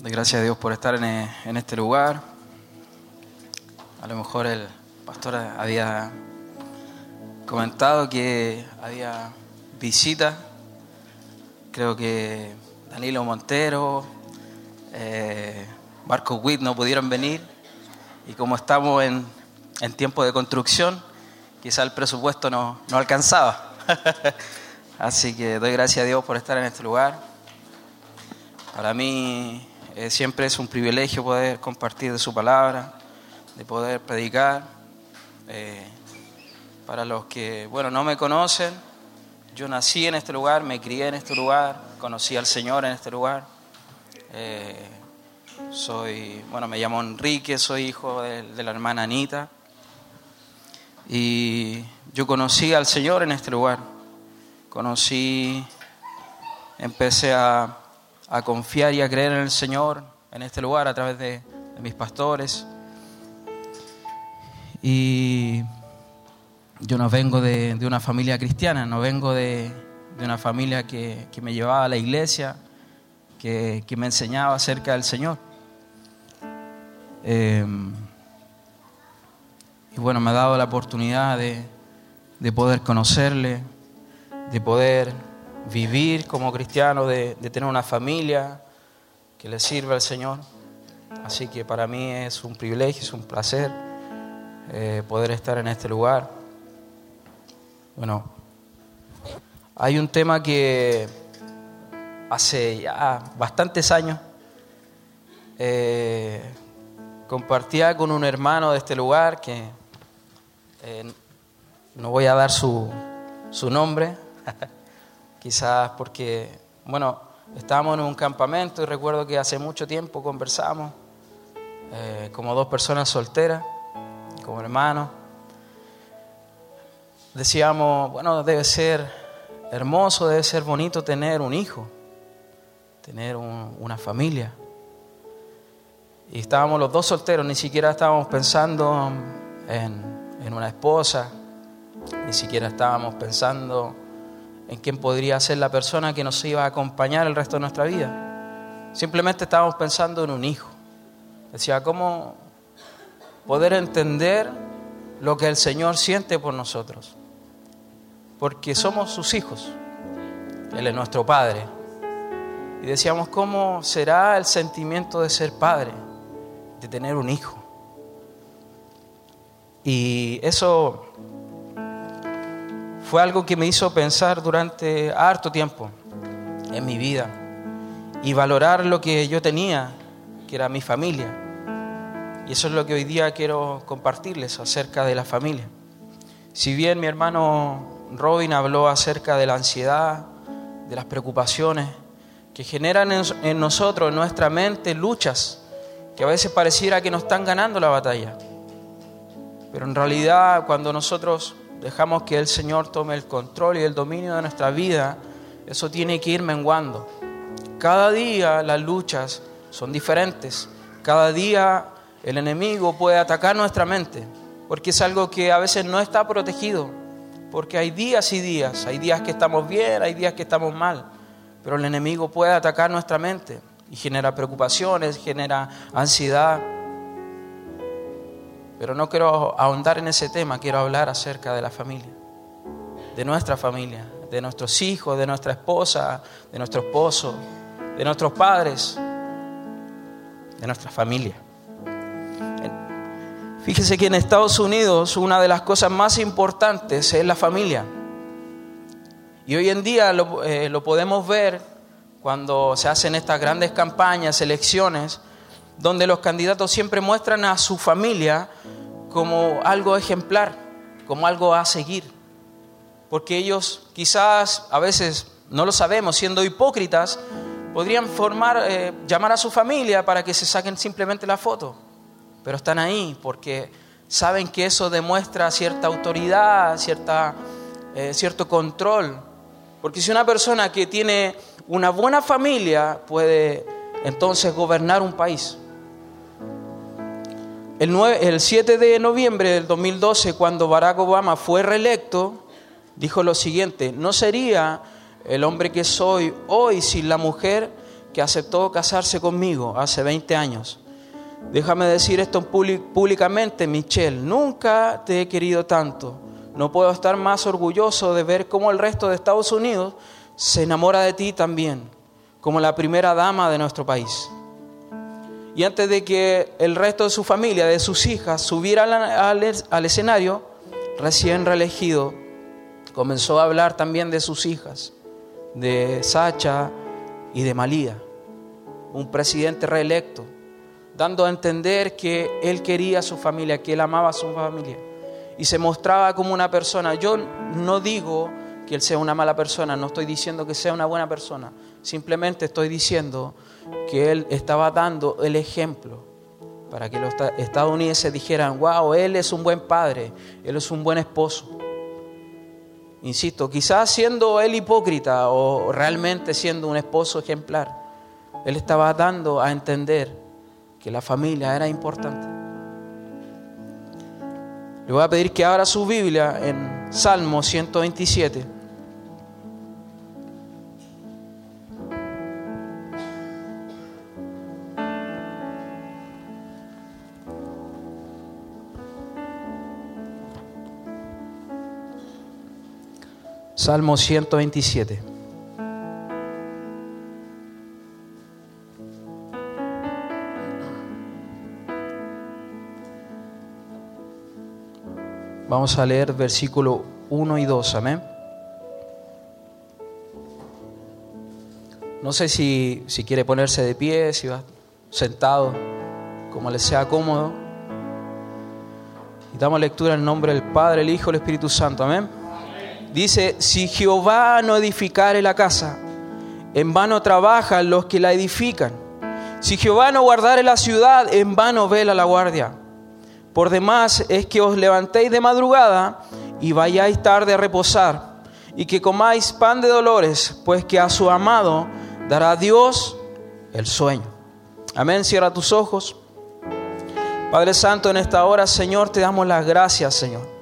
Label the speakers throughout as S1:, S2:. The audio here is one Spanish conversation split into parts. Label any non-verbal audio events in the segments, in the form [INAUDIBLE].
S1: Doy gracias a Dios por estar en, en este lugar. A lo mejor el pastor había comentado que había visita. Creo que Danilo Montero, eh, Marco Witt no pudieron venir. Y como estamos en, en tiempo de construcción, quizá el presupuesto no, no alcanzaba. [LAUGHS] Así que doy gracias a Dios por estar en este lugar. Para mí eh, siempre es un privilegio poder compartir de su palabra, de poder predicar. Eh, para los que, bueno, no me conocen, yo nací en este lugar, me crié en este lugar, conocí al Señor en este lugar. Eh, soy, bueno, me llamo Enrique, soy hijo de, de la hermana Anita. Y yo conocí al Señor en este lugar. Conocí, empecé a, a confiar y a creer en el Señor en este lugar a través de, mis pastores. Y yo no vengo de, de una familia cristiana, no vengo de, de una familia que, que, me llevaba a la iglesia, que, que me enseñaba acerca del Señor. Eh, y bueno, me ha dado la oportunidad de, de poder conocerle, de poder vivir como cristiano, de, tener una familia que le sirva al Señor. Así que para mí es un privilegio, es un placer eh, poder estar en este lugar. Bueno, hay un tema que hace ya bastantes años eh, compartía con un hermano de este lugar que eh, no voy a dar su, su nombre. [LAUGHS] quizás porque, bueno, estábamos en un campamento y recuerdo que hace mucho tiempo conversamos eh, como dos personas solteras, como hermanos. Decíamos, bueno, debe ser hermoso, debe ser bonito tener un hijo, tener un, una familia. Y estábamos los dos solteros, ni siquiera estábamos pensando en, en una esposa, ni siquiera estábamos pensando en quién podría ser la persona que nos iba a acompañar el resto de nuestra vida. Simplemente estábamos pensando en un hijo. Decía, ¿cómo poder entender lo que el Señor siente por nosotros? Porque somos sus hijos. Él es nuestro Padre. Y decíamos, ¿cómo será el sentimiento de ser padre? De tener un hijo. Y eso fue algo que me hizo pensar durante harto tiempo en mi vida y valorar lo que yo tenía, que era mi familia. Y eso es lo que hoy día quiero compartirles acerca de la familia. Si bien mi hermano Robin habló acerca de la ansiedad, de las preocupaciones que generan en, nosotros, en nuestra mente, luchas que a veces pareciera que nos están ganando la batalla. Pero en realidad cuando nosotros dejamos que el Señor tome el control y el dominio de nuestra vida, eso tiene que ir menguando. Cada día las luchas son diferentes. Cada día el enemigo puede atacar nuestra mente, porque es algo que a veces no está protegido, porque hay días y días, hay días que estamos bien, hay días que estamos mal, pero el enemigo puede atacar nuestra mente y genera preocupaciones, genera ansiedad. Pero no quiero ahondar en ese tema, quiero hablar acerca de la familia, de nuestra familia, de nuestros hijos, de nuestra esposa, de nuestro esposo, de nuestros padres, de nuestra familia. Fíjese que en Estados Unidos una de las cosas más importantes es la familia. Y hoy en día lo, eh, lo podemos ver cuando se hacen estas grandes campañas, elecciones, donde los candidatos siempre muestran a su familia como algo ejemplar, como algo a seguir. Porque ellos quizás a veces, no lo sabemos, siendo hipócritas, podrían formar, eh, llamar a su familia para que se saquen simplemente la foto. Pero están ahí porque saben que eso demuestra cierta autoridad, cierta, eh, cierto control. Porque si una persona que tiene una buena familia puede entonces gobernar un país. El, 9, el 7 de noviembre del 2012, cuando Barack Obama fue reelecto, dijo lo siguiente, no sería el hombre que soy hoy sin la mujer que aceptó casarse conmigo hace 20 años. Déjame decir esto públicamente, Michelle, nunca te he querido tanto. No puedo estar más orgulloso de ver cómo el resto de Estados Unidos se enamora de ti también, como la primera dama de nuestro país. Y antes de que el resto de su familia, de sus hijas, subieran al, escenario, recién reelegido, comenzó a hablar también de sus hijas, de Sacha y de Malía, un presidente reelecto, dando a entender que él quería a su familia, que él amaba a su familia. Y se mostraba como una persona. Yo no digo que él sea una mala persona, no estoy diciendo que sea una buena persona, simplemente estoy diciendo que él estaba dando el ejemplo para que los estadounidenses dijeran, wow, él es un buen padre, él es un buen esposo. Insisto, quizás siendo él hipócrita o realmente siendo un esposo ejemplar, él estaba dando a entender que la familia era importante. Le voy a pedir que abra su Biblia en Salmo 127. Salmo 127. Vamos a leer versículo 1 y 2, amén. No sé si, si quiere ponerse de pie, si va sentado, como le sea cómodo. Y damos lectura en nombre del Padre, el Hijo y el Espíritu Santo, amén. Dice, si Jehová no edificare la casa, en vano trabajan los que la edifican. Si Jehová no guardare la ciudad, en vano vela la guardia. Por demás es que os levantéis de madrugada y vayáis tarde a reposar, y que comáis pan de dolores, pues que a su amado dará Dios el sueño. Amén, cierra tus ojos. Padre Santo, en esta hora, Señor, te damos las gracias, Señor.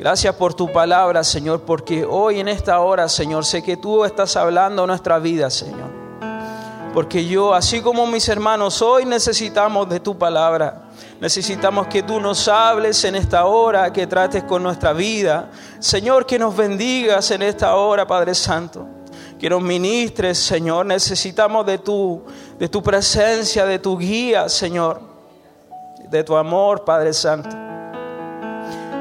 S1: Gracias por tu palabra, Señor, porque hoy en esta hora, Señor, sé que tú estás hablando nuestra vida, Señor. Porque yo, así como mis hermanos, hoy necesitamos de tu palabra. Necesitamos que tú nos hables en esta hora, que trates con nuestra vida. Señor, que nos bendigas en esta hora, Padre Santo. Que nos ministres, Señor. Necesitamos de tu, de tu presencia, de tu guía, Señor. De tu amor, Padre Santo.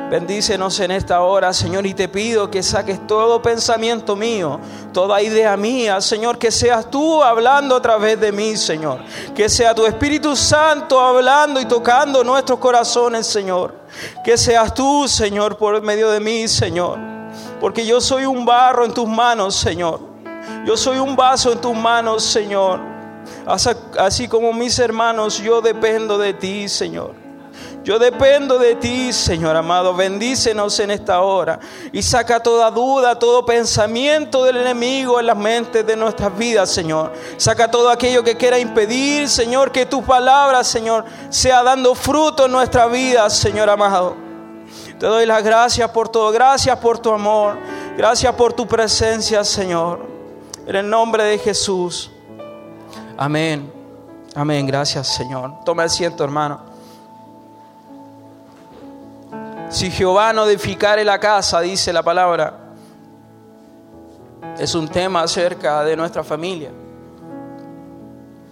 S1: Bendícenos en esta hora, Señor, y te pido que saques todo pensamiento mío, toda idea mía, Señor, que seas tú hablando a través de mí, Señor. Que sea tu Espíritu Santo hablando y tocando nuestros corazones, Señor. Que seas tú, Señor, por medio de mí, Señor. Porque yo soy un barro en tus manos, Señor. Yo soy un vaso en tus manos, Señor. Así como mis hermanos, yo dependo de ti, Señor. Yo dependo de ti, Señor amado. Bendícenos en esta hora y saca toda duda, todo pensamiento del enemigo en las mentes de nuestras vidas, Señor. Saca todo aquello que quiera impedir, Señor, que tu palabra, Señor, sea dando fruto en nuestra vida, Señor amado. Te doy las gracias por todo. Gracias por tu amor. Gracias por tu presencia, Señor. En el nombre de Jesús. Amén. Amén. Gracias, Señor. Toma asiento, hermano. Si Jehová no edificare la casa, dice la palabra, es un tema acerca de nuestra familia,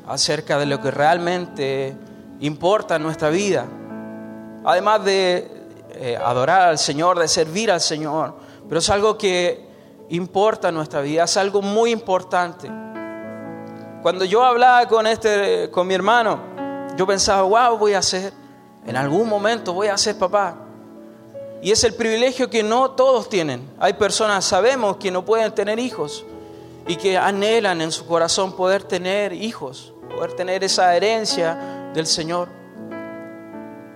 S1: acerca de lo que realmente importa en nuestra vida. Además de eh, adorar al Señor, de servir al Señor, pero es algo que importa en nuestra vida, es algo muy importante. Cuando yo hablaba con, este, con mi hermano, yo pensaba, wow, voy a ser, en algún momento voy a ser papá. Y es el privilegio que no todos tienen. Hay personas, sabemos, que no pueden tener hijos y que anhelan en su corazón poder tener hijos, poder tener esa herencia del Señor.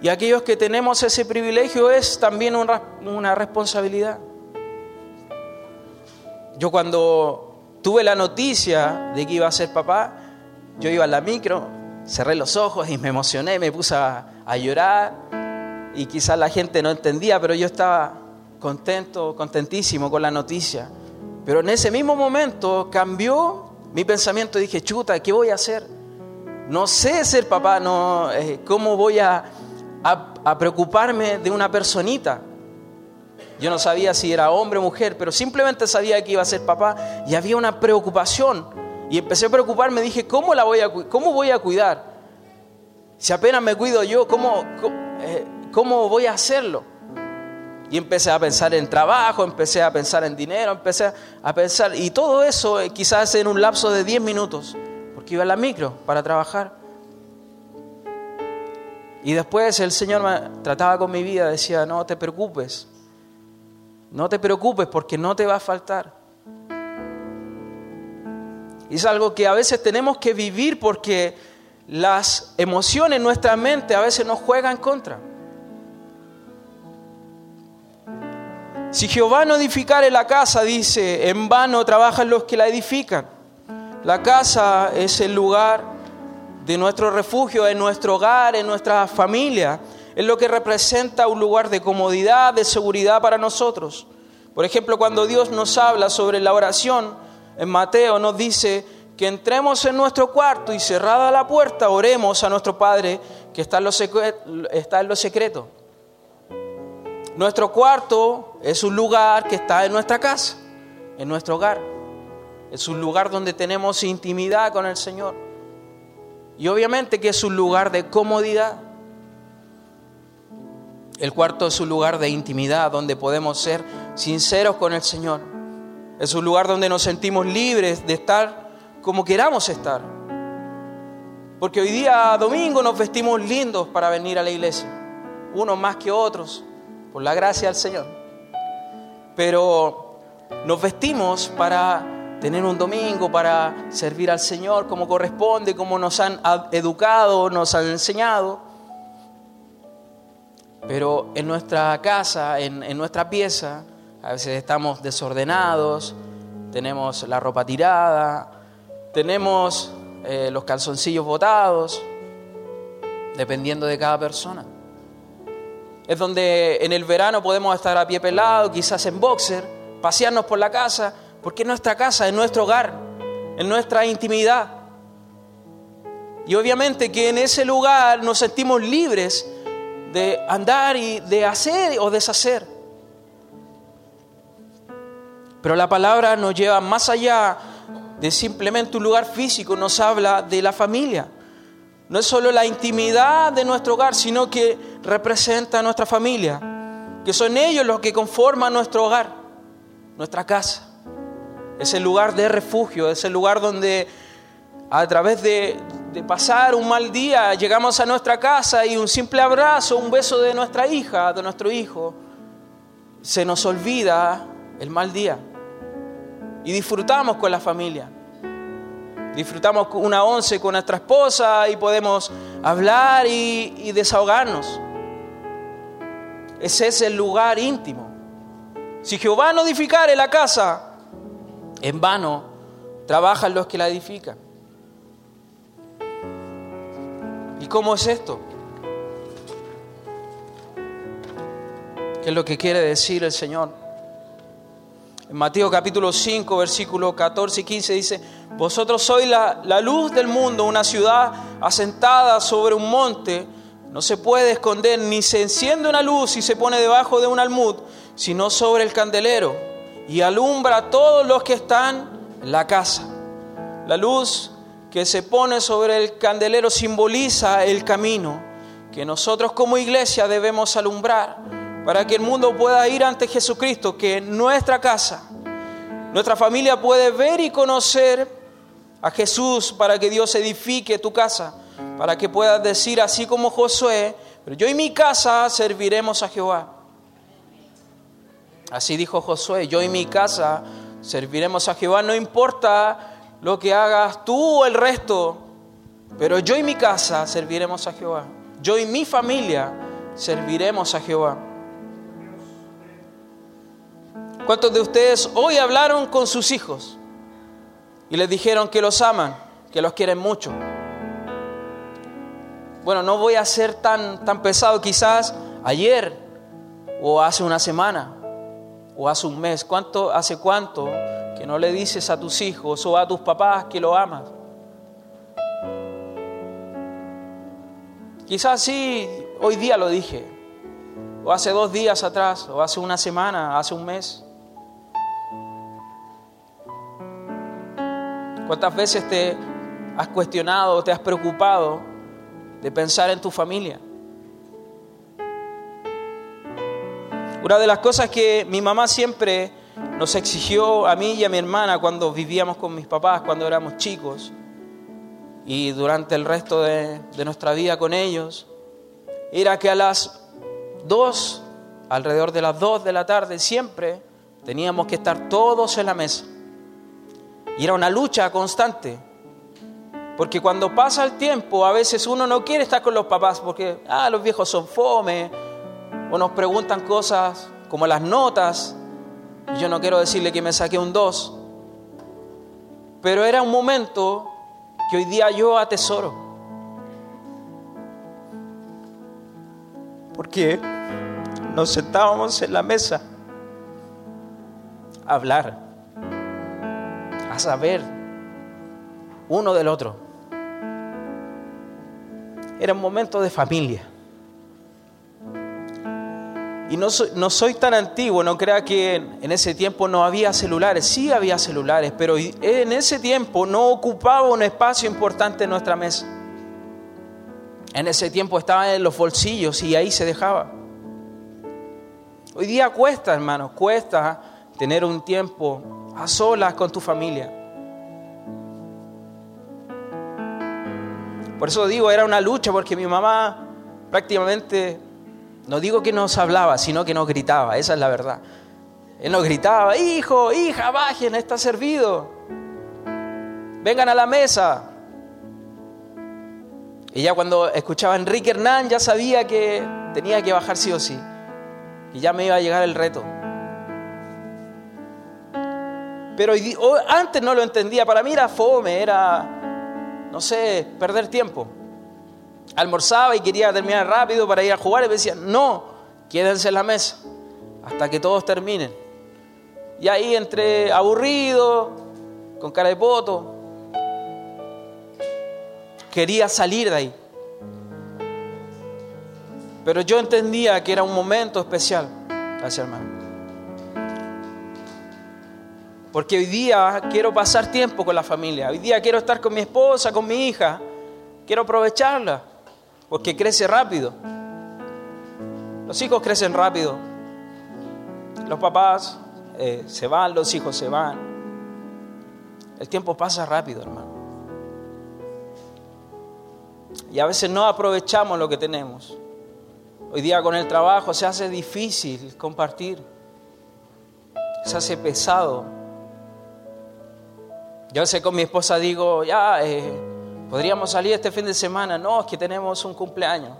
S1: Y aquellos que tenemos ese privilegio es también una, responsabilidad. Yo cuando tuve la noticia de que iba a ser papá, yo iba a la micro, cerré los ojos y me emocioné, me puse a llorar y quizás la gente no entendía, pero yo estaba contento, contentísimo con la noticia. Pero en ese mismo momento cambió mi pensamiento dije, chuta, ¿qué voy a hacer? No sé ser papá, no, eh, ¿cómo voy a, a preocuparme de una personita? Yo no sabía si era hombre o mujer, pero simplemente sabía que iba a ser papá y había una preocupación. Y empecé a preocuparme, dije, ¿cómo, la voy, a, cómo voy a cuidar? Si apenas me cuido yo, ¿cómo, eh, cómo voy a hacerlo? Y empecé a pensar en trabajo, empecé a pensar en dinero, empecé a pensar, y todo eso eh, quizás en un lapso de 10 minutos, porque iba a la micro para trabajar. Y después el Señor me trataba con mi vida, decía, no te preocupes, no te preocupes porque no te va a faltar. Y es algo que a veces tenemos que vivir porque las emociones en nuestra mente a veces nos juegan contra. Si Jehová no edificare la casa, dice, en vano trabajan los que la edifican. La casa es el lugar de nuestro refugio, en nuestro hogar, en nuestra familia es lo que representa un lugar de comodidad, de seguridad para nosotros. Por ejemplo, cuando Dios nos habla sobre la oración, en Mateo nos dice que entremos en nuestro cuarto y cerrada la puerta, oremos a nuestro Padre que está en lo, está en lo secreto. Nuestro cuarto es un lugar que está en nuestra casa, en nuestro hogar. Es un lugar donde tenemos intimidad con el Señor. Y obviamente que es un lugar de comodidad. El cuarto es un lugar de intimidad donde podemos ser sinceros con el Señor. Es un lugar donde nos sentimos libres de estar como queramos estar. Porque hoy día domingo nos vestimos lindos para venir a la iglesia, unos más que otros, por la gracia del Señor. Pero nos vestimos para tener un domingo, para servir al Señor como corresponde, como nos han educado, nos han enseñado. Pero en nuestra casa, en, nuestra pieza, a veces estamos desordenados, tenemos la ropa tirada, tenemos eh, los calzoncillos botados, dependiendo de cada persona. Es donde en el verano podemos estar a pie pelado, quizás en boxer, pasearnos por la casa, porque es nuestra casa, es nuestro hogar, en nuestra intimidad. Y obviamente que en ese lugar nos sentimos libres de andar y de hacer o deshacer. Pero la palabra nos lleva más allá de simplemente un lugar físico, nos habla de la familia. No es solo la intimidad de nuestro hogar, sino que representa a nuestra familia, que son ellos los que conforman nuestro hogar, nuestra casa. Es el lugar de refugio, es el lugar donde a través de, pasar un mal día, llegamos a nuestra casa y un simple abrazo, un beso de nuestra hija, de nuestro hijo, se nos olvida el mal día. Y disfrutamos con la familia. Disfrutamos una once con nuestra esposa y podemos hablar y desahogarnos. Ese es el lugar íntimo. Si Jehová no edificare la casa, en vano trabajan los que la edifican. cómo es esto? ¿Qué es lo que quiere decir el Señor? En Mateo capítulo 5, versículo 14 y 15 dice, vosotros sois la, la luz del mundo, una ciudad asentada sobre un monte, no se puede esconder, ni se enciende una luz y se pone debajo de un almud, sino sobre el candelero, y alumbra a todos los que están en la casa. La luz que se pone sobre el candelero simboliza el camino que nosotros como iglesia debemos alumbrar para que el mundo pueda ir ante Jesucristo, que nuestra casa, nuestra familia puede ver y conocer a Jesús para que Dios edifique tu casa, para que puedas decir así como Josué, pero yo y mi casa serviremos a Jehová. Así dijo Josué, yo y mi casa serviremos a Jehová, no importa lo que hagas tú o el resto, pero yo y mi casa serviremos a Jehová. Yo y mi familia serviremos a Jehová. ¿Cuántos de ustedes hoy hablaron con sus hijos y les dijeron que los aman, que los quieren mucho? Bueno, no voy a ser tan, tan pesado, quizás ayer o hace una semana o hace un mes. ¿Cuánto, ¿Hace cuánto que no le dices a tus hijos o a tus papás que lo amas. Quizás sí, hoy día lo dije, o hace dos días atrás, o hace una semana, hace un mes. ¿Cuántas veces te has cuestionado, te has preocupado de pensar en tu familia? Una de las cosas que mi mamá siempre nos exigió a mí y a mi hermana cuando vivíamos con mis papás, cuando éramos chicos, y durante el resto de, nuestra vida con ellos, era que a las dos, alrededor de las dos de la tarde, siempre teníamos que estar todos en la mesa. Y era una lucha constante. Porque cuando pasa el tiempo, a veces uno no quiere estar con los papás porque, ah, los viejos son fome, o nos preguntan cosas como las notas. Yo no quiero decirle que me saqué un 2, pero era un momento que hoy día yo atesoro. Porque nos sentábamos en la mesa a hablar, a saber uno del otro. Era un momento de familia. Y no soy, tan antiguo, no crea que en ese tiempo no había celulares, sí había celulares, pero en ese tiempo no ocupaba un espacio importante en nuestra mesa. En ese tiempo estaba en los bolsillos y ahí se dejaba. Hoy día cuesta, hermanos, cuesta tener un tiempo a solas con tu familia. Por eso digo, era una lucha porque mi mamá prácticamente no digo que nos hablaba, sino que nos gritaba, esa es la verdad. Él nos gritaba, hijo, hija, bajen, está servido. Vengan a la mesa. Y ya cuando escuchaba a Enrique Hernán ya sabía que tenía que bajar sí o sí. Y ya me iba a llegar el reto. Pero antes no lo entendía, para mí era fome, era, no sé, perder tiempo almorzaba y quería terminar rápido para ir a jugar y me decían, no, quédense en la mesa hasta que todos terminen. Y ahí entre aburrido, con cara de poto, quería salir de ahí. Pero yo entendía que era un momento especial. Gracias, hermano. Porque hoy día quiero pasar tiempo con la familia. Hoy día quiero estar con mi esposa, con mi hija. Quiero aprovecharla porque crece rápido. Los hijos crecen rápido. Los papás eh, se van, los hijos se van. El tiempo pasa rápido, hermano. Y a veces no aprovechamos lo que tenemos. Hoy día con el trabajo se hace difícil compartir. Se hace pesado. Yo sé con mi esposa digo, ya, eh, Podríamos salir este fin de semana, no, es que tenemos un cumpleaños.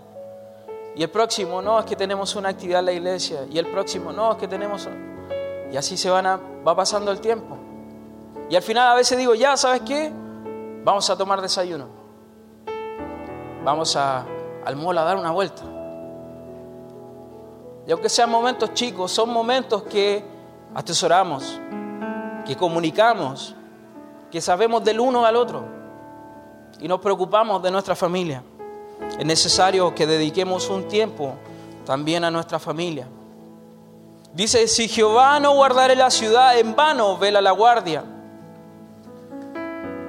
S1: Y el próximo, no, es que tenemos una actividad en la iglesia. Y el próximo, no, es que tenemos... Y así se van a, va pasando el tiempo. Y al final a veces digo, ya, ¿sabes qué? Vamos a tomar desayuno. Vamos a, al mall a dar una vuelta. Y aunque sean momentos chicos, son momentos que atesoramos, que comunicamos, que sabemos del uno al otro y nos preocupamos de nuestra familia. Es necesario que dediquemos un tiempo también a nuestra familia. Dice, si Jehová no guardare la ciudad, en vano vela la guardia.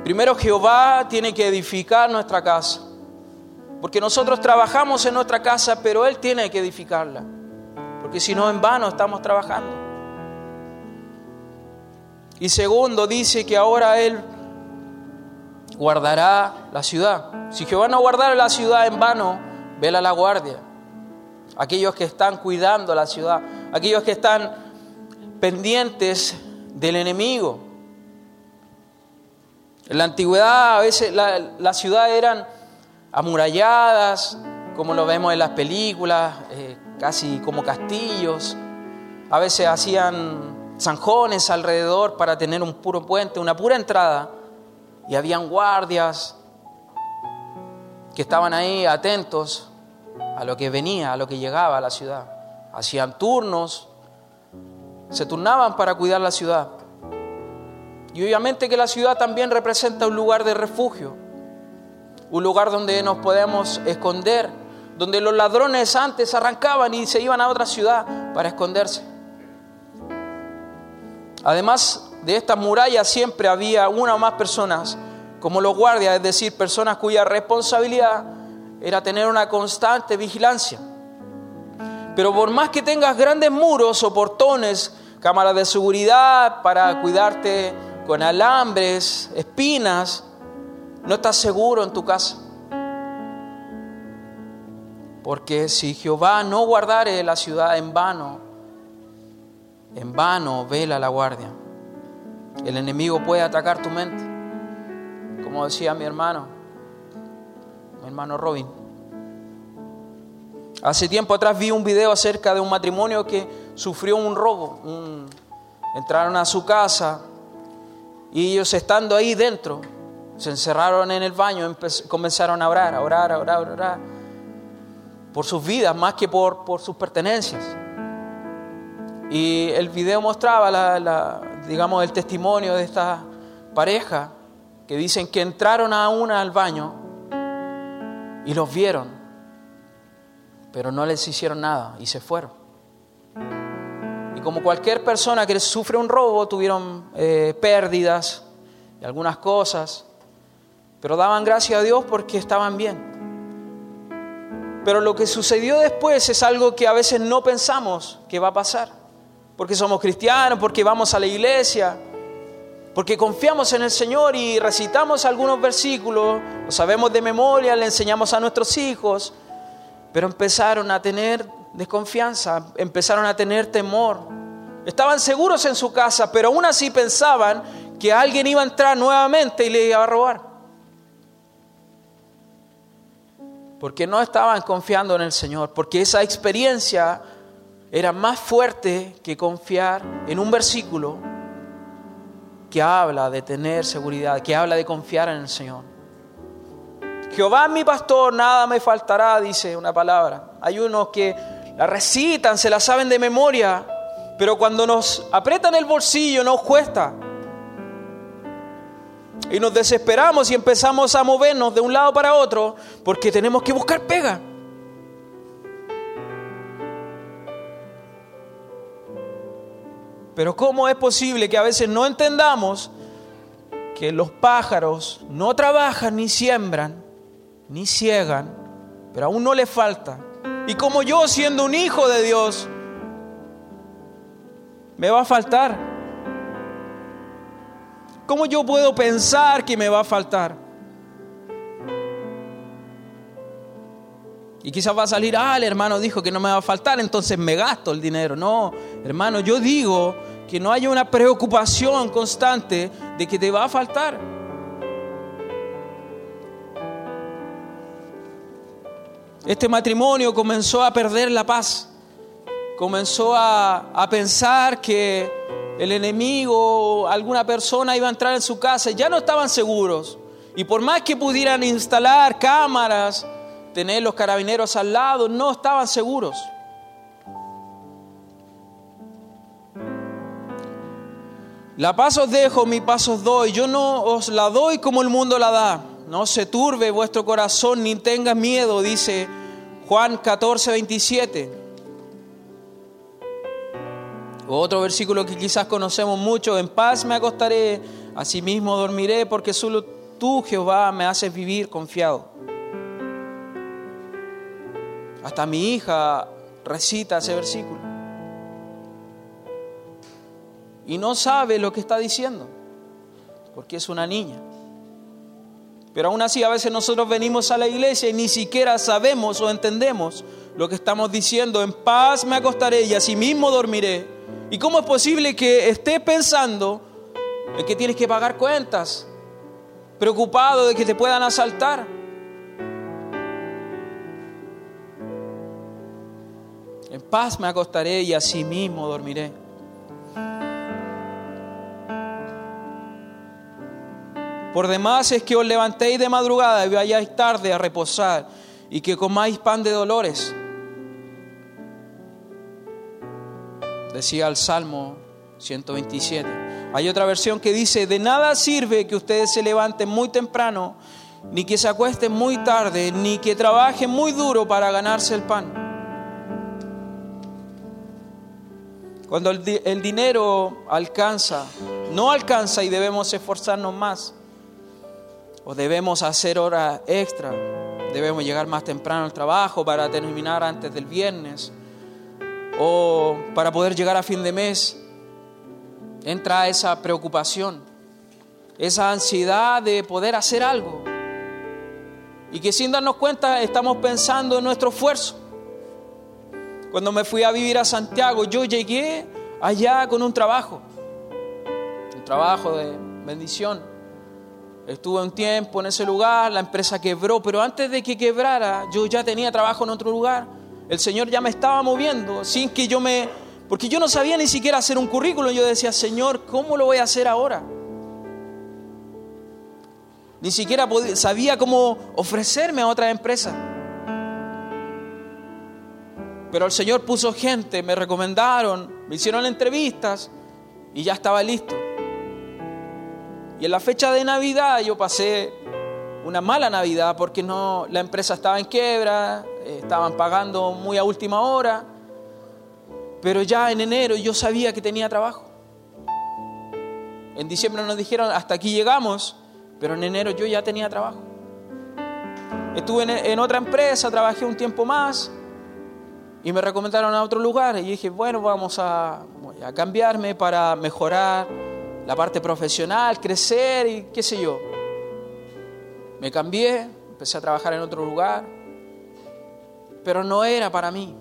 S1: Primero Jehová tiene que edificar nuestra casa, porque nosotros trabajamos en nuestra casa, pero Él tiene que edificarla, porque si no, en vano estamos trabajando. Y segundo, dice que ahora Él guardará la ciudad. Si Jehová no guardara la ciudad en vano, vela la guardia. Aquellos que están cuidando la ciudad, aquellos que están pendientes del enemigo. En la antigüedad a veces las ciudades eran amuralladas, como lo vemos en las películas, eh, casi como castillos. A veces hacían zanjones alrededor para tener un puro puente, una pura entrada y habían guardias que estaban ahí atentos a lo que venía, a lo que llegaba a la ciudad. Hacían turnos, se turnaban para cuidar la ciudad. Y obviamente que la ciudad también representa un lugar de refugio, un lugar donde nos podemos esconder, donde los ladrones antes arrancaban y se iban a otra ciudad para esconderse. Además de esta muralla siempre había una o más personas como los guardias, es decir, personas cuya responsabilidad era tener una constante vigilancia. Pero por más que tengas grandes muros o portones, cámaras de seguridad para cuidarte con alambres, espinas, no estás seguro en tu casa. Porque si Jehová no guardare la ciudad en vano, en vano vela la guardia. El enemigo puede atacar tu mente. Como decía mi hermano, mi hermano Robin. Hace tiempo atrás vi un video acerca de un matrimonio que sufrió un robo. entraron a su casa y ellos estando ahí dentro, se encerraron en el baño, comenzaron a orar, a orar, a orar, a orar, por sus vidas más que por, por sus pertenencias. Y el video mostraba, la, digamos, el testimonio de esta pareja que dicen que entraron a una al baño y los vieron, pero no les hicieron nada y se fueron. Y como cualquier persona que sufre un robo, tuvieron eh, pérdidas y algunas cosas, pero daban gracias a Dios porque estaban bien. Pero lo que sucedió después es algo que a veces no pensamos que va a pasar, porque somos cristianos, porque vamos a la iglesia, porque confiamos en el Señor y recitamos algunos versículos, lo sabemos de memoria, le enseñamos a nuestros hijos, pero empezaron a tener desconfianza, empezaron a tener temor. Estaban seguros en su casa, pero aún así pensaban que alguien iba a entrar nuevamente y le iba a robar. Porque no estaban confiando en el Señor, porque esa experiencia era más fuerte que confiar en un versículo que habla de tener seguridad, que habla de confiar en el Señor. Jehová mi pastor, nada me faltará, dice una palabra. Hay unos que la recitan, se la saben de memoria, pero cuando nos apretan el bolsillo nos cuesta. Y nos desesperamos y empezamos a movernos de un lado para otro porque tenemos que buscar pega. Pero ¿cómo es posible que a veces no entendamos que los pájaros no trabajan ni siembran, ni ciegan, pero aún no les falta? Y como yo siendo un hijo de Dios, me va a faltar. ¿Cómo yo puedo pensar que me va a faltar? Y quizás va a salir, ah, el hermano dijo que no me va a faltar, entonces me gasto el dinero. No, hermano, yo digo que no haya una preocupación constante de que te va a faltar. Este matrimonio comenzó a perder la paz, comenzó a, a pensar que el enemigo, alguna persona iba a entrar en su casa y ya no estaban seguros. Y por más que pudieran instalar cámaras, tener los carabineros al lado, no estaban seguros. La paz os dejo, mi paz os doy. Yo no os la doy como el mundo la da. No se turbe vuestro corazón ni tengas miedo, dice Juan 14, 27. Otro versículo que quizás conocemos mucho, en paz me acostaré, asimismo dormiré, porque solo tú, Jehová, me haces vivir confiado. Hasta mi hija recita ese versículo. Y no sabe lo que está diciendo, porque es una niña. Pero aún así a veces nosotros venimos a la iglesia y ni siquiera sabemos o entendemos lo que estamos diciendo. En paz me acostaré y así mismo dormiré. ¿Y cómo es posible que esté pensando en que tienes que pagar cuentas? Preocupado de que te puedan asaltar. En paz me acostaré y así mismo dormiré. Por demás es que os levantéis de madrugada y vayáis tarde a reposar y que comáis pan de dolores. Decía el Salmo 127. Hay otra versión que dice, de nada sirve que ustedes se levanten muy temprano, ni que se acuesten muy tarde, ni que trabajen muy duro para ganarse el pan. Cuando el, dinero alcanza, no alcanza y debemos esforzarnos más, o debemos hacer horas extra, debemos llegar más temprano al trabajo para terminar antes del viernes, o para poder llegar a fin de mes, entra esa preocupación, esa ansiedad de poder hacer algo. Y que sin darnos cuenta estamos pensando en nuestro esfuerzo. Cuando me fui a vivir a Santiago, yo llegué allá con un trabajo, un trabajo de bendición. Estuve un tiempo en ese lugar, la empresa quebró, pero antes de que quebrara, yo ya tenía trabajo en otro lugar. El Señor ya me estaba moviendo sin que yo me porque yo no sabía ni siquiera hacer un currículum. Yo decía, Señor, ¿cómo lo voy a hacer ahora? Ni siquiera sabía cómo ofrecerme a otra empresa. Pero el Señor puso gente, me recomendaron, me hicieron entrevistas y ya estaba listo. Y en la fecha de Navidad yo pasé una mala Navidad porque no, la empresa estaba en quiebra, estaban pagando muy a última hora. Pero ya en enero yo sabía que tenía trabajo. En diciembre nos dijeron, hasta aquí llegamos, pero en enero yo ya tenía trabajo. Estuve en, otra empresa, trabajé un tiempo más y me recomendaron a otro lugar. Y dije, bueno, vamos a, a cambiarme para mejorar la parte profesional, crecer y qué sé yo. Me cambié, empecé a trabajar en otro lugar, pero no era para mí.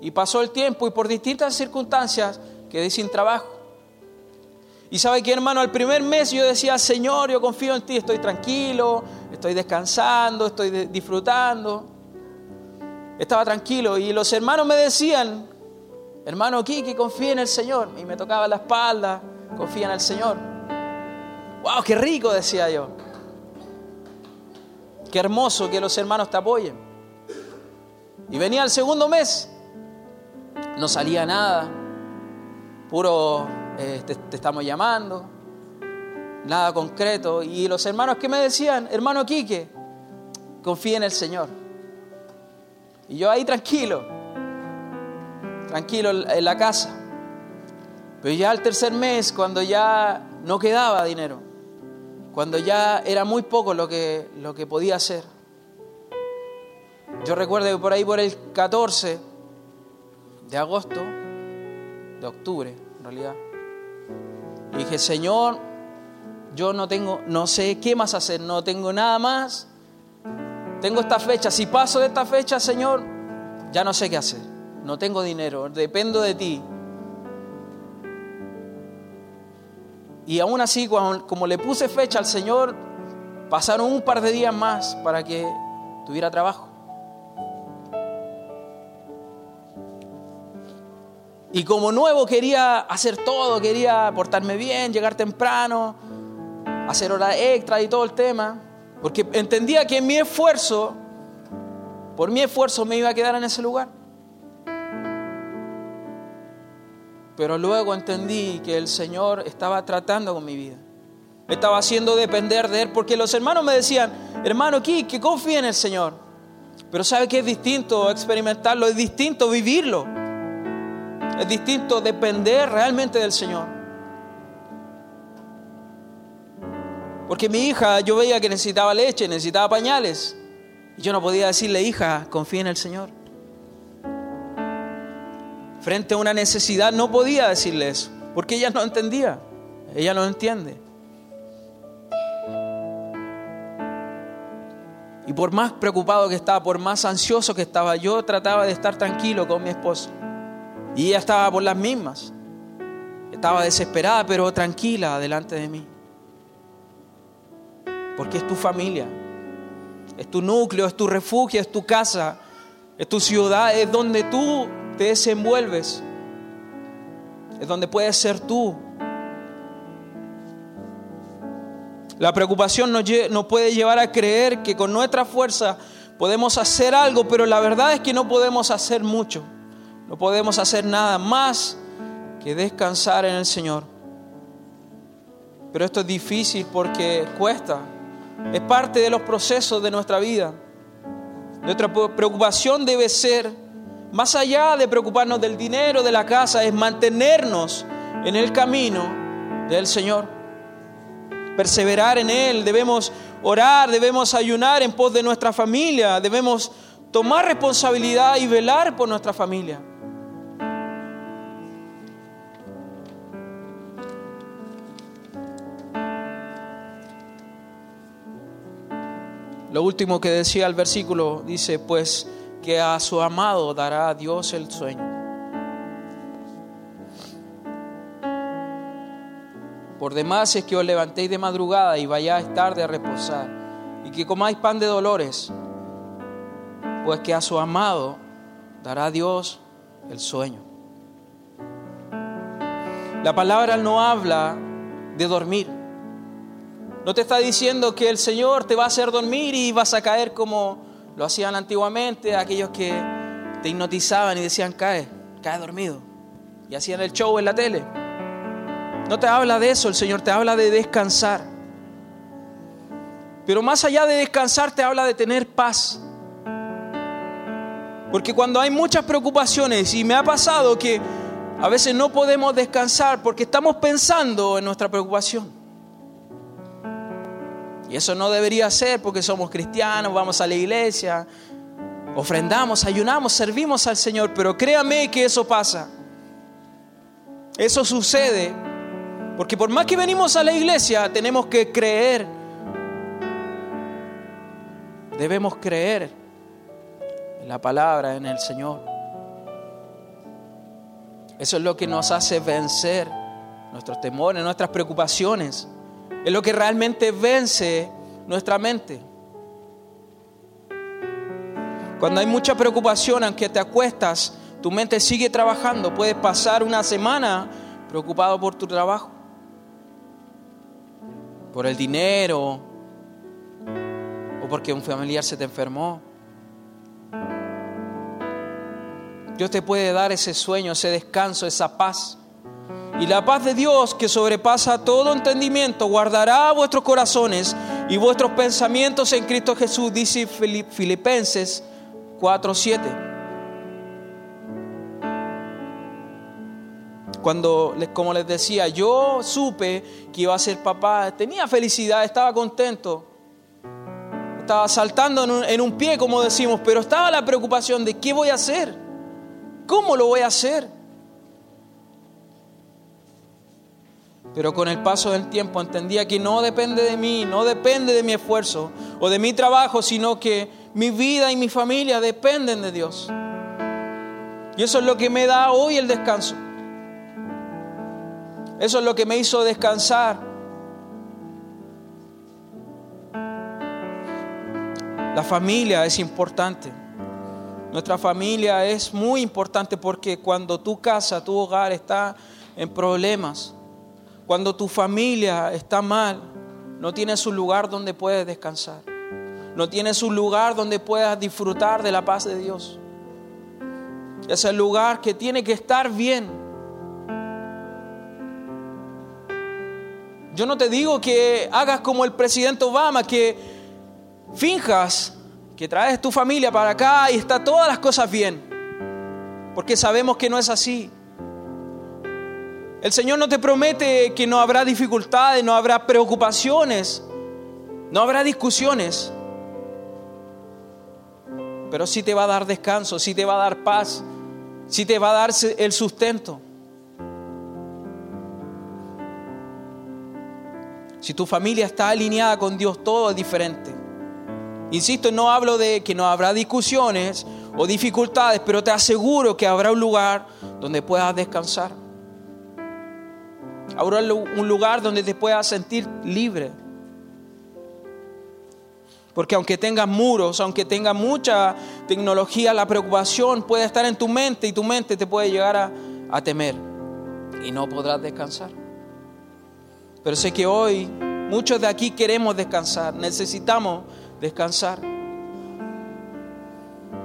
S1: Y pasó el tiempo y por distintas circunstancias quedé sin trabajo. Y sabe que hermano, al primer mes yo decía, Señor, yo confío en ti, estoy tranquilo, estoy descansando, estoy disfrutando. Estaba tranquilo y los hermanos me decían, hermano Kiki, confía en el Señor. Y me tocaba la espalda, confía en el Señor. ¡Wow, qué rico! decía yo. Qué hermoso que los hermanos te apoyen. Y venía el segundo mes no salía nada, puro eh, te, estamos llamando, nada concreto. Y los hermanos que me decían, hermano Quique, confía en el Señor. Y yo ahí tranquilo, tranquilo en la casa. Pero ya al tercer mes, cuando ya no quedaba dinero, cuando ya era muy poco lo que, lo que podía hacer, yo recuerdo que por ahí por el 14 de agosto, de octubre en realidad. Y dije, Señor, yo no tengo, no sé qué más hacer, no tengo nada más. Tengo esta fecha, si paso de esta fecha, Señor, ya no sé qué hacer. No tengo dinero, dependo de ti. Y aún así, como le puse fecha al Señor, pasaron un par de días más para que tuviera trabajo. Y como nuevo quería hacer todo, quería portarme bien, llegar temprano, hacer hora extra y todo el tema, porque entendía que mi esfuerzo, por mi esfuerzo me iba a quedar en ese lugar. Pero luego entendí que el Señor estaba tratando con mi vida. Me estaba haciendo depender de Él, porque los hermanos me decían, hermano, aquí, que confíe en el Señor. Pero sabe que es distinto experimentarlo, es distinto vivirlo. Es distinto depender realmente del Señor. Porque mi hija, yo veía que necesitaba leche, necesitaba pañales. Y yo no podía decirle, hija, confía en el Señor. Frente a una necesidad no podía decirle eso, porque ella no entendía. Ella no entiende. Y por más preocupado que estaba, por más ansioso que estaba, yo trataba de estar tranquilo con mi esposo. Y ella estaba por las mismas. Estaba desesperada, pero tranquila delante de mí. Porque es tu familia, es tu núcleo, es tu refugio, es tu casa, es tu ciudad, es donde tú te desenvuelves, es donde puedes ser tú. La preocupación nos, puede llevar a creer que con nuestra fuerza podemos hacer algo, pero la verdad es que no podemos hacer mucho. No podemos hacer nada más que descansar en el Señor. Pero esto es difícil porque cuesta. Es parte de los procesos de nuestra vida. Nuestra preocupación debe ser, más allá de preocuparnos del dinero, de la casa, es mantenernos en el camino del Señor. Perseverar en Él. Debemos orar, debemos ayunar en pos de nuestra familia. Debemos tomar responsabilidad y velar por nuestra familia. Lo último que decía el versículo dice, pues que a su amado dará a Dios el sueño. Por demás es que os levantéis de madrugada y vayáis tarde a reposar, y que comáis pan de dolores, pues que a su amado dará a Dios el sueño. La palabra no habla de dormir. No te está diciendo que el Señor te va a hacer dormir y vas a caer como lo hacían antiguamente aquellos que te hipnotizaban y decían, cae, cae dormido. Y hacían el show en la tele. No te habla de eso, el Señor te habla de descansar. Pero más allá de descansar te habla de tener paz. Porque cuando hay muchas preocupaciones, y me ha pasado que a veces no podemos descansar porque estamos pensando en nuestra preocupación. Y eso no debería ser porque somos cristianos, vamos a la iglesia, ofrendamos, ayunamos, servimos al Señor, pero créame que eso pasa. Eso sucede porque por más que venimos a la iglesia, tenemos que creer. Debemos creer en la palabra, en el Señor. Eso es lo que nos hace vencer nuestros temores, nuestras preocupaciones. Es lo que realmente vence nuestra mente. Cuando hay mucha preocupación, aunque te acuestas, tu mente sigue trabajando. Puedes pasar una semana preocupado por tu trabajo, por el dinero o porque un familiar se te enfermó. Dios te puede dar ese sueño, ese descanso, esa paz. Y la paz de Dios que sobrepasa todo entendimiento guardará vuestros corazones y vuestros pensamientos en Cristo Jesús, dice Filipenses 4:7. Cuando, como les decía, yo supe que iba a ser papá, tenía felicidad, estaba contento, estaba saltando en un, en un pie, como decimos, pero estaba la preocupación de qué voy a hacer, cómo lo voy a hacer. Pero con el paso del tiempo entendía que no depende de mí, no depende de mi esfuerzo o de mi trabajo, sino que mi vida y mi familia dependen de Dios. Y eso es lo que me da hoy el descanso. Eso es lo que me hizo descansar. La familia es importante. Nuestra familia es muy importante porque cuando tu casa, tu hogar está en problemas, cuando tu familia está mal, no tienes un lugar donde puedes descansar. No tienes un lugar donde puedas disfrutar de la paz de Dios. Es el lugar que tiene que estar bien. Yo no te digo que hagas como el presidente Obama, que finjas que traes tu familia para acá y está todas las cosas bien. Porque sabemos que no es así. El Señor no te promete que no habrá dificultades, no habrá preocupaciones, no habrá discusiones. Pero sí te va a dar descanso, sí te va a dar paz, sí te va a dar el sustento. Si tu familia está alineada con Dios, todo es diferente. Insisto, no hablo de que no habrá discusiones o dificultades, pero te aseguro que habrá un lugar donde puedas descansar. Ahora un lugar donde te puedas sentir libre. Porque aunque tengas muros, aunque tengas mucha tecnología, la preocupación puede estar en tu mente y tu mente te puede llegar a, a temer y no podrás descansar. Pero sé que hoy muchos de aquí queremos descansar, necesitamos descansar.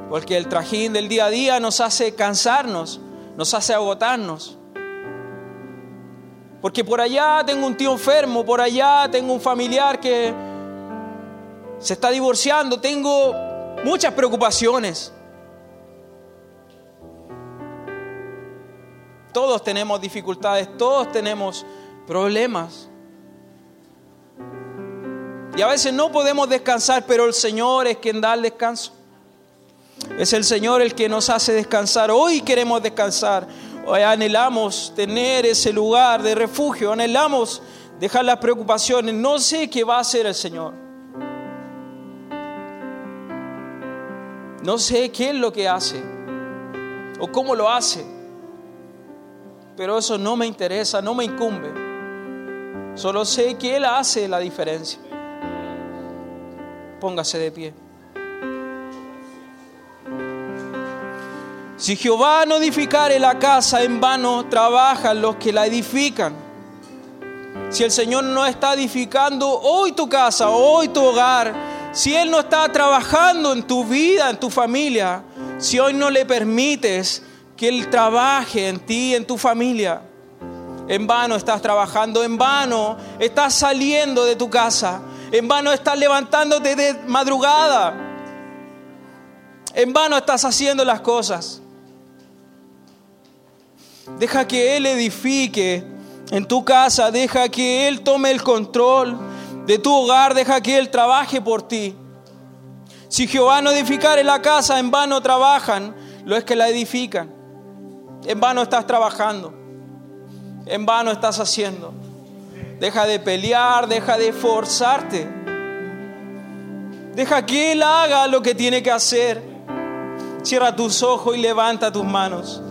S1: Porque el trajín del día a día nos hace cansarnos, nos hace agotarnos. Porque por allá tengo un tío enfermo, por allá tengo un familiar que se está divorciando, tengo muchas preocupaciones. Todos tenemos dificultades, todos tenemos problemas. Y a veces no podemos descansar, pero el Señor es quien da el descanso. Es el Señor el que nos hace descansar. Hoy queremos descansar. Anhelamos tener ese lugar de refugio. Anhelamos dejar las preocupaciones. No sé qué va a hacer el Señor. No sé qué es lo que hace o cómo lo hace. Pero eso no me interesa, no me incumbe. Solo sé que Él hace la diferencia. Póngase de pie. Si Jehová no edificare la casa, en vano trabajan los que la edifican. Si el Señor no está edificando hoy tu casa, hoy tu hogar, si Él no está trabajando en tu vida, en tu familia, si hoy no le permites que Él trabaje en ti, en tu familia, en vano estás trabajando, en vano estás saliendo de tu casa, en vano estás levantándote de madrugada, en vano estás haciendo las cosas. Deja que Él edifique en tu casa, deja que Él tome el control de tu hogar, deja que Él trabaje por ti. Si Jehová no edificare la casa, en vano trabajan los que la edifican. En vano estás trabajando, en vano estás haciendo. Deja de pelear, deja de forzarte. Deja que Él haga lo que tiene que hacer. Cierra tus ojos y levanta tus manos.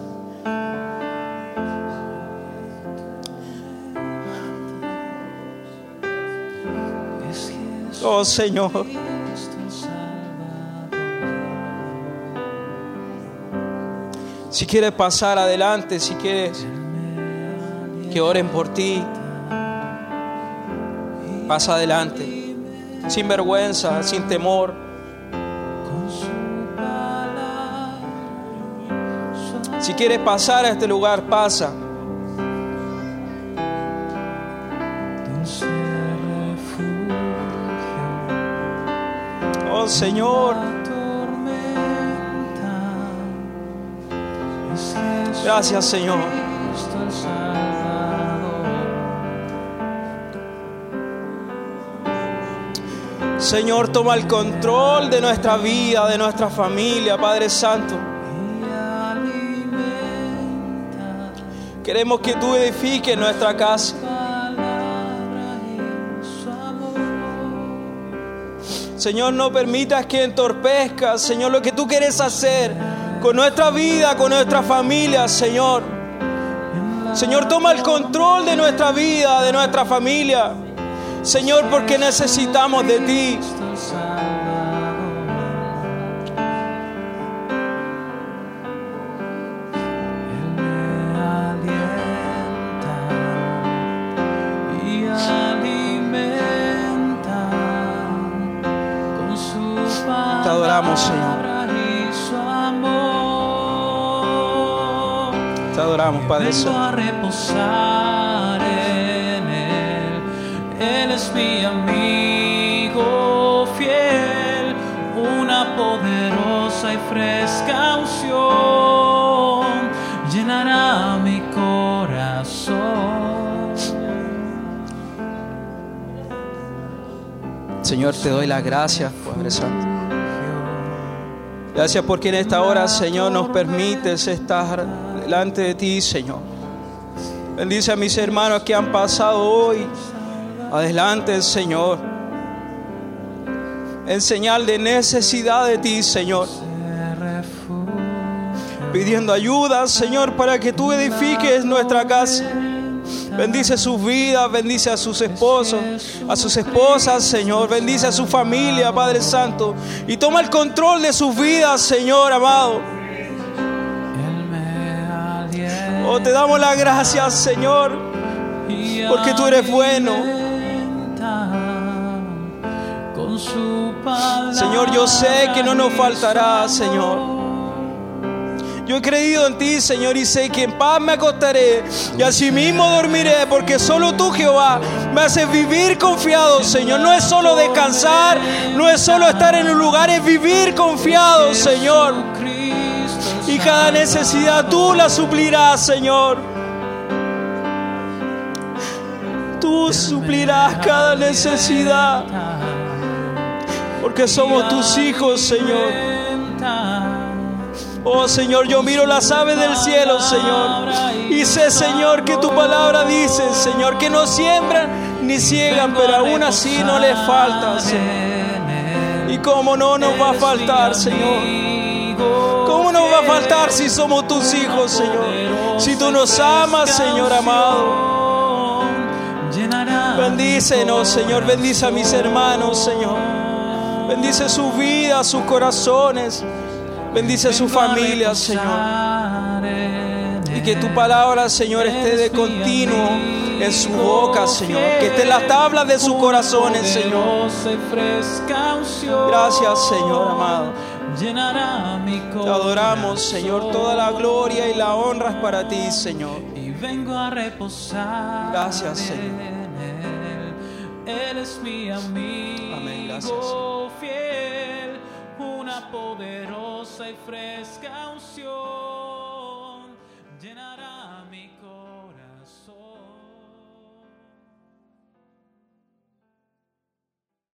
S1: Oh Señor. Si quieres pasar adelante, si quieres que oren por ti, pasa adelante, sin vergüenza, sin temor. Si quieres pasar a este lugar, pasa. Señor. Gracias Señor. Señor, toma el control de nuestra vida, de nuestra familia, Padre Santo. Queremos que tú edifiques nuestra casa. Señor, no permitas que entorpezcas, Señor, lo que tú quieres hacer con nuestra vida, con nuestra familia, Señor. Señor, toma el control de nuestra vida, de nuestra familia. Señor, porque necesitamos de ti. Adoramos, Señor. Te adoramos, Padre
S2: a reposar en Él. Él es mi amigo fiel, una poderosa y fresca unción llenará mi corazón.
S1: Señor, te doy las gracias, Padre Santo. Gracias porque en esta hora, Señor, nos permites estar delante de ti, Señor. Bendice a mis hermanos que han pasado hoy adelante, Señor. En señal de necesidad de ti, Señor. Pidiendo ayuda, Señor, para que tú edifiques nuestra casa. Bendice sus vidas, bendice a sus esposos, a sus esposas, Señor. Bendice a su familia, Padre Santo. Y toma el control de sus vidas, Señor amado. Oh, te damos las gracias, Señor, porque tú eres bueno. Señor, yo sé que no nos faltará, Señor. Yo he creído en ti, Señor, y sé que en paz me acostaré y asimismo dormiré, porque solo tú, Jehová, me haces vivir confiado, Señor. No es solo descansar, no es solo estar en un lugar, es vivir confiado, Señor. Y cada necesidad tú la suplirás, Señor. Tú suplirás cada necesidad, porque somos tus hijos, Señor. Oh Señor, yo miro las aves del cielo, Señor. Y sé, Señor, que tu palabra dice, Señor, que no siembran ni ciegan, pero aún así no les falta. Y cómo no nos va a faltar, Señor. ¿Cómo nos va a faltar si somos tus hijos, Señor? Si tú nos amas, Señor amado. Bendícenos, Señor. Bendice a mis hermanos, Señor. Bendice su vida, sus corazones. Bendice su familia, Señor. Y que tu palabra, Señor, esté de continuo en su boca, Señor. Que esté en las tablas de sus corazones, Señor. Gracias, Señor amado. Te adoramos, Señor. Toda la gloria y la honra es para ti, Señor.
S2: Y vengo a reposar.
S1: Gracias, Señor.
S2: Él. Es mi amigo
S1: Amén, gracias
S2: una poderosa y fresca unción llenará.